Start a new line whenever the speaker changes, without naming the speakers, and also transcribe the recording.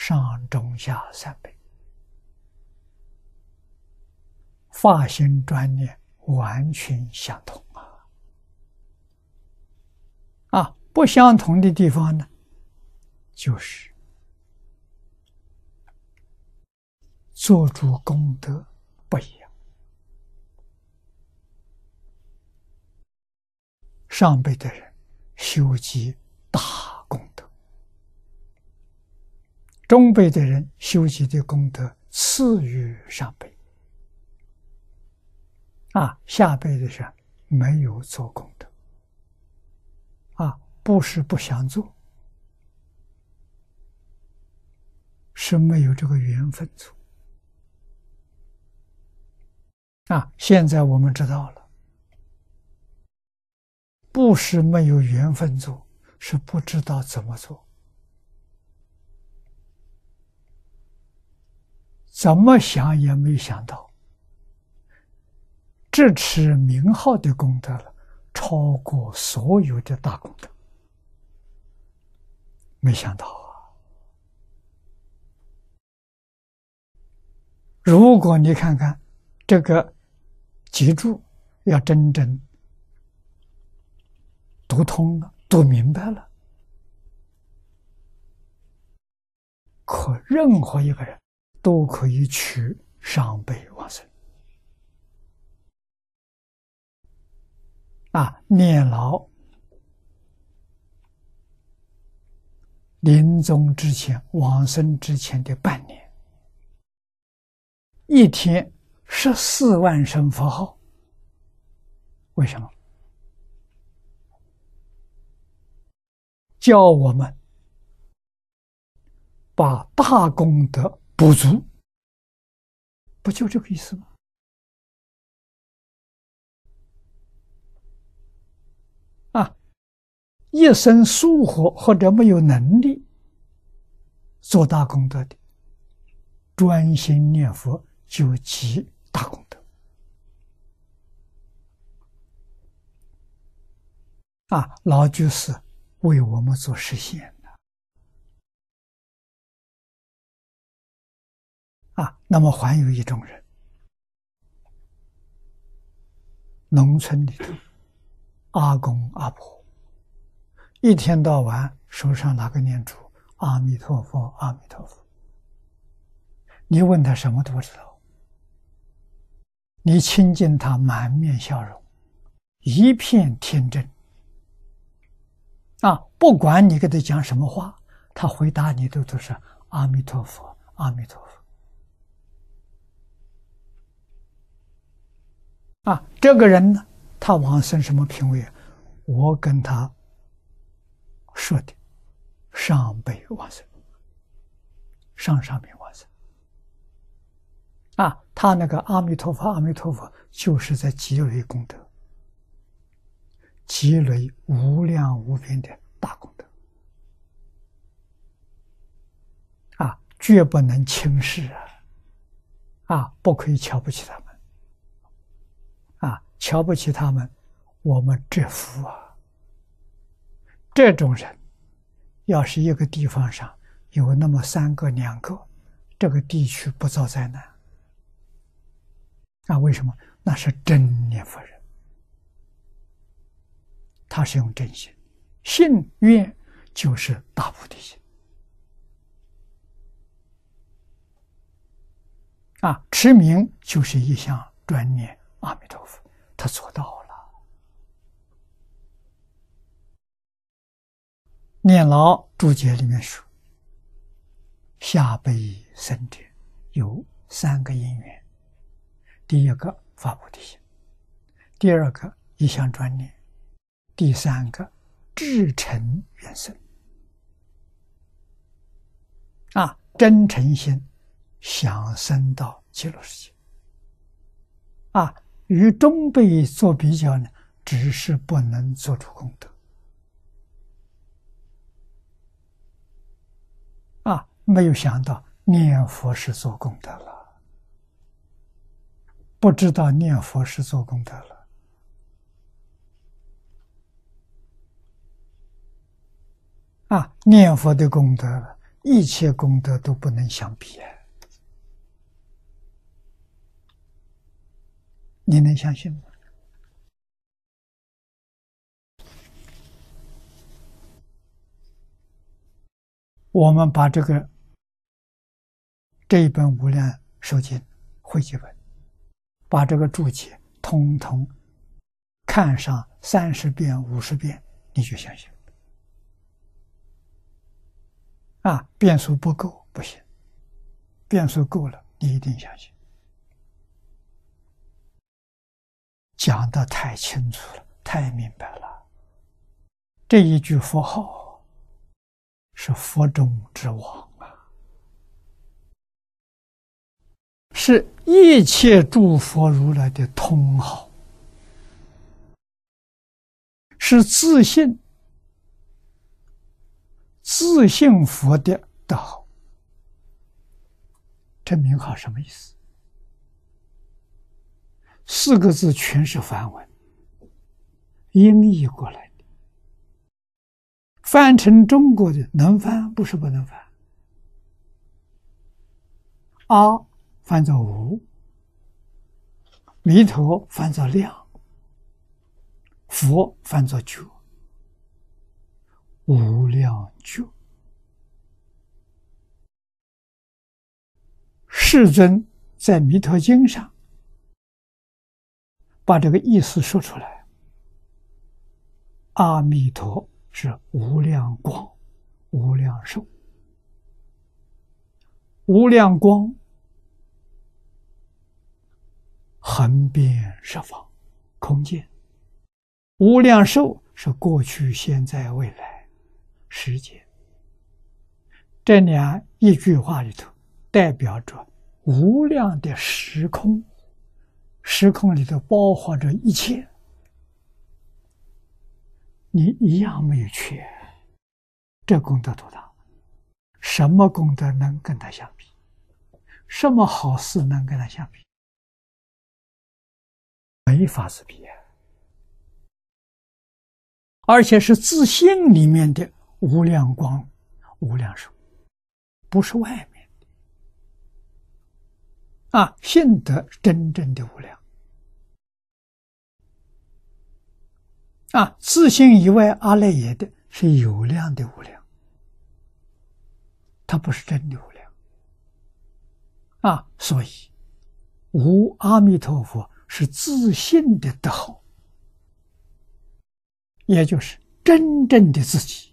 上中下三辈，发心专念完全相同啊！啊，不相同的地方呢，就是做主功德不一样。上辈的人修积大。中辈的人修习的功德次于上辈，啊，下辈的人没有做功德，啊，不是不想做，是没有这个缘分做。啊，现在我们知道了，不是没有缘分做，是不知道怎么做。怎么想也没想到，这持名号的功德了，超过所有的大功德。没想到啊！如果你看看这个脊柱，要真正读通了、读明白了，可任何一个人。都可以取上辈往生啊！念老临终之前、往生之前的半年，一天十四万声佛号，为什么？叫我们把大功德。补足，不就这个意思吗？啊，一生疏忽或者没有能力做大功德的，专心念佛就积大功德。啊，老居士为我们做实现。啊，那么还有一种人，农村里头，阿公阿婆，一天到晚手上拿个念珠，阿弥陀佛，阿弥陀佛。你问他什么都不知道，你亲近他，满面笑容，一片天真。啊，不管你给他讲什么话，他回答你都都是阿弥陀佛，阿弥陀佛。啊，这个人呢，他往生什么品位？我跟他说的，上辈往生，上上辈往生。啊，他那个阿弥陀佛，阿弥陀佛，就是在积累功德，积累无量无边的大功德，啊，绝不能轻视啊，啊，不可以瞧不起他们。瞧不起他们，我们折服啊！这种人，要是一个地方上有那么三个两个，这个地区不遭灾难。那为什么？那是真念佛人，他是用真心，信愿就是大菩提心啊，持名就是一项专念阿弥陀佛。他做到了。念老注解里面说：“下辈生者有三个因缘，第一个发菩提心，第二个一向专念，第三个至诚愿生。啊，真诚心想生到极乐世界。啊。”与中辈做比较呢，只是不能做出功德啊！没有想到念佛是做功德了，不知道念佛是做功德了啊！念佛的功德一切功德都不能相比啊！你能相信吗？我们把这个这一本《无量寿经》汇集本，把这个注解通通看上三十遍、五十遍，你就相信。啊，变数不够不行，变数够了，你一定相信。讲的太清楚了，太明白了。这一句佛号是佛中之王啊，是一切诸佛如来的通号，是自信。自信佛的道，这名号什么意思？四个字全是梵文，音译过来的，翻成中国的能翻不是不能翻。阿翻作无，弥陀翻作量，佛翻作觉。无量觉，世尊在《弥陀经》上把这个意思说出来：阿弥陀是无量光、无量寿、无量光，横遍十方空间；无量寿是过去、现在、未来。时间，这两一句话里头，代表着无量的时空，时空里头包含着一切，你一样没有缺。这功德多大？什么功德能跟他相比？什么好事能跟他相比？没法子比啊！而且是自信里面的。无量光，无量寿，不是外面啊！信德真正的无量啊！自信以外，阿赖耶的是有量的无量，它不是真的无量啊！所以，无阿弥陀佛是自信的德号，也就是真正的自己。